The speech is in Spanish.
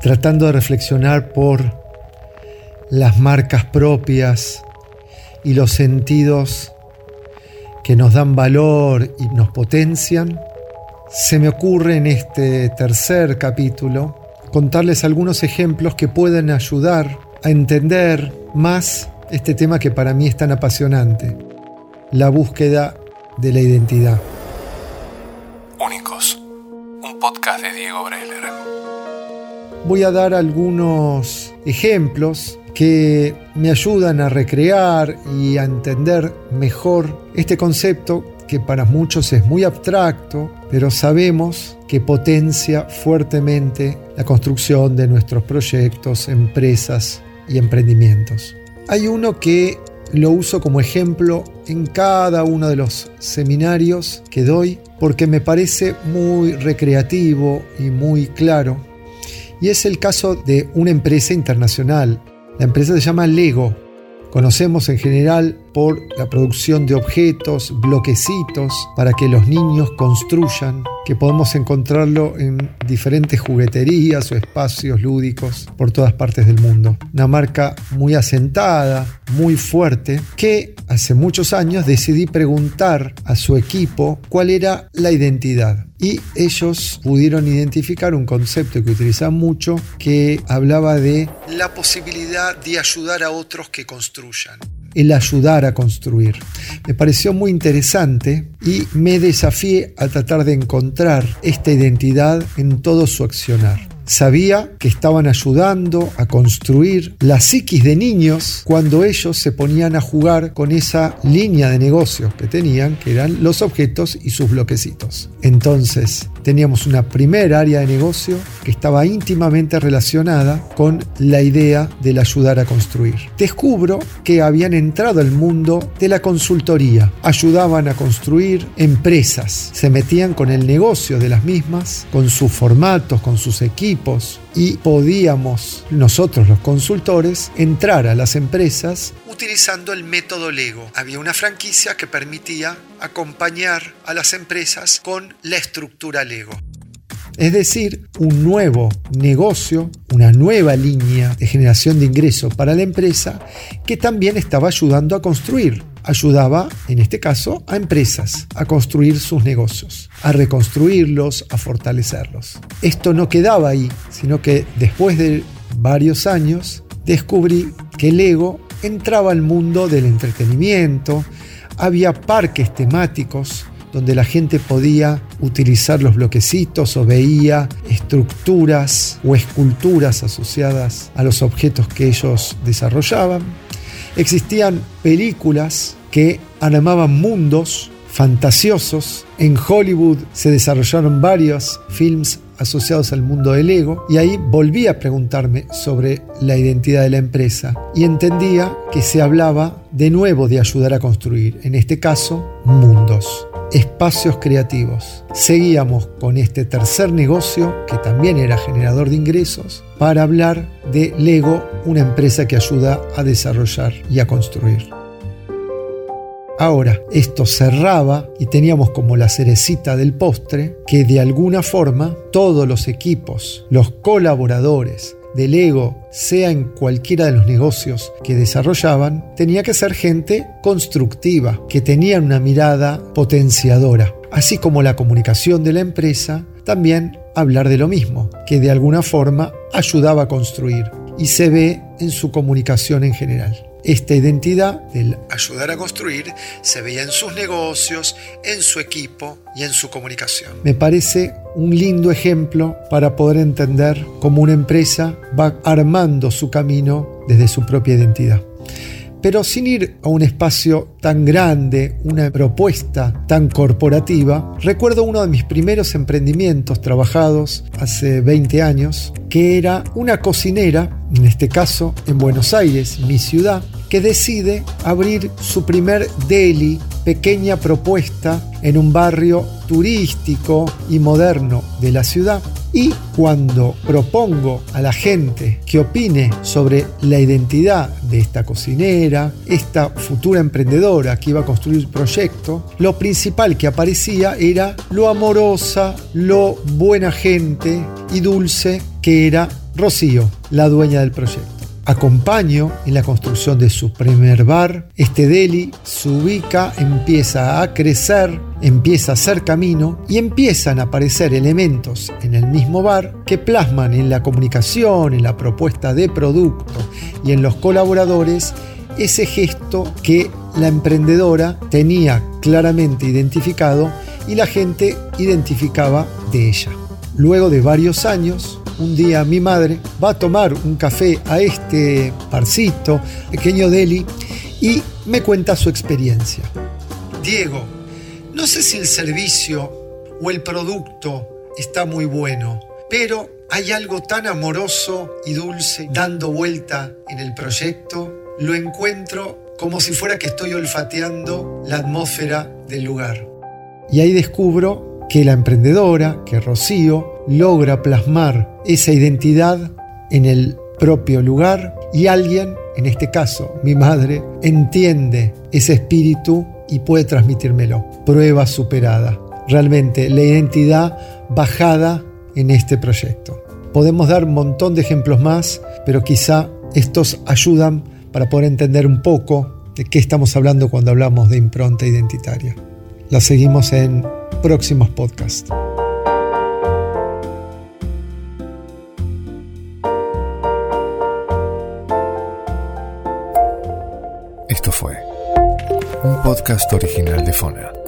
tratando de reflexionar por las marcas propias y los sentidos que nos dan valor y nos potencian, se me ocurre en este tercer capítulo contarles algunos ejemplos que pueden ayudar a entender más este tema que para mí es tan apasionante, la búsqueda de la identidad. Voy a dar algunos ejemplos que me ayudan a recrear y a entender mejor este concepto que para muchos es muy abstracto, pero sabemos que potencia fuertemente la construcción de nuestros proyectos, empresas y emprendimientos. Hay uno que lo uso como ejemplo en cada uno de los seminarios que doy porque me parece muy recreativo y muy claro. Y es el caso de una empresa internacional. La empresa se llama Lego. Conocemos en general por la producción de objetos, bloquecitos, para que los niños construyan, que podemos encontrarlo en diferentes jugueterías o espacios lúdicos por todas partes del mundo. Una marca muy asentada, muy fuerte, que hace muchos años decidí preguntar a su equipo cuál era la identidad. Y ellos pudieron identificar un concepto que utilizan mucho que hablaba de la posibilidad de ayudar a otros que construyan el ayudar a construir. Me pareció muy interesante y me desafié a tratar de encontrar esta identidad en todo su accionar. Sabía que estaban ayudando a construir la psiquis de niños cuando ellos se ponían a jugar con esa línea de negocio que tenían, que eran los objetos y sus bloquecitos. Entonces, teníamos una primera área de negocio que estaba íntimamente relacionada con la idea del ayudar a construir. Descubro que habían entrado al mundo de la consultoría, ayudaban a construir empresas, se metían con el negocio de las mismas, con sus formatos, con sus equipos, y podíamos nosotros los consultores entrar a las empresas utilizando el método Lego. Había una franquicia que permitía acompañar a las empresas con la estructura Lego. Es decir, un nuevo negocio, una nueva línea de generación de ingresos para la empresa que también estaba ayudando a construir ayudaba, en este caso, a empresas a construir sus negocios, a reconstruirlos, a fortalecerlos. Esto no quedaba ahí, sino que después de varios años descubrí que el entraba al mundo del entretenimiento, había parques temáticos donde la gente podía utilizar los bloquecitos o veía estructuras o esculturas asociadas a los objetos que ellos desarrollaban. Existían películas que armaban mundos fantasiosos. En Hollywood se desarrollaron varios films asociados al mundo del ego y ahí volví a preguntarme sobre la identidad de la empresa y entendía que se hablaba de nuevo de ayudar a construir, en este caso, mundos, espacios creativos. Seguíamos con este tercer negocio que también era generador de ingresos para hablar de Lego, una empresa que ayuda a desarrollar y a construir. Ahora, esto cerraba y teníamos como la cerecita del postre que de alguna forma todos los equipos, los colaboradores del ego, sea en cualquiera de los negocios que desarrollaban, tenía que ser gente constructiva, que tenían una mirada potenciadora, así como la comunicación de la empresa, también hablar de lo mismo, que de alguna forma ayudaba a construir y se ve en su comunicación en general. Esta identidad del ayudar a construir se veía en sus negocios, en su equipo y en su comunicación. Me parece un lindo ejemplo para poder entender cómo una empresa va armando su camino desde su propia identidad pero sin ir a un espacio tan grande, una propuesta tan corporativa, recuerdo uno de mis primeros emprendimientos trabajados hace 20 años, que era una cocinera, en este caso en Buenos Aires, mi ciudad, que decide abrir su primer deli, pequeña propuesta en un barrio turístico y moderno de la ciudad. Y cuando propongo a la gente que opine sobre la identidad de esta cocinera, esta futura emprendedora que iba a construir el proyecto, lo principal que aparecía era lo amorosa, lo buena gente y dulce que era Rocío, la dueña del proyecto. Acompaño en la construcción de su primer bar. Este deli se ubica, empieza a crecer, empieza a hacer camino y empiezan a aparecer elementos en el mismo bar que plasman en la comunicación, en la propuesta de producto y en los colaboradores ese gesto que la emprendedora tenía claramente identificado y la gente identificaba de ella. Luego de varios años, un día mi madre va a tomar un café a este parcito, pequeño deli, y me cuenta su experiencia. Diego, no sé si el servicio o el producto está muy bueno, pero hay algo tan amoroso y dulce dando vuelta en el proyecto. Lo encuentro como si fuera que estoy olfateando la atmósfera del lugar. Y ahí descubro que la emprendedora, que Rocío, logra plasmar esa identidad en el propio lugar y alguien, en este caso mi madre, entiende ese espíritu y puede transmitírmelo. Prueba superada. Realmente la identidad bajada en este proyecto. Podemos dar un montón de ejemplos más, pero quizá estos ayudan para poder entender un poco de qué estamos hablando cuando hablamos de impronta identitaria. La seguimos en próximos podcasts. Podcast original de Fona.